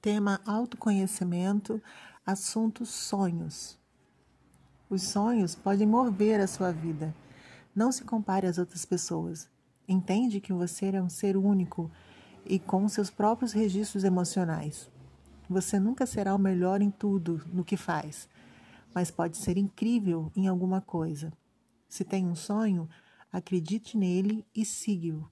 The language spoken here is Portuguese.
Tema autoconhecimento, assunto sonhos. Os sonhos podem mover a sua vida. Não se compare às outras pessoas. Entende que você é um ser único e com seus próprios registros emocionais. Você nunca será o melhor em tudo no que faz, mas pode ser incrível em alguma coisa. Se tem um sonho, acredite nele e siga-o.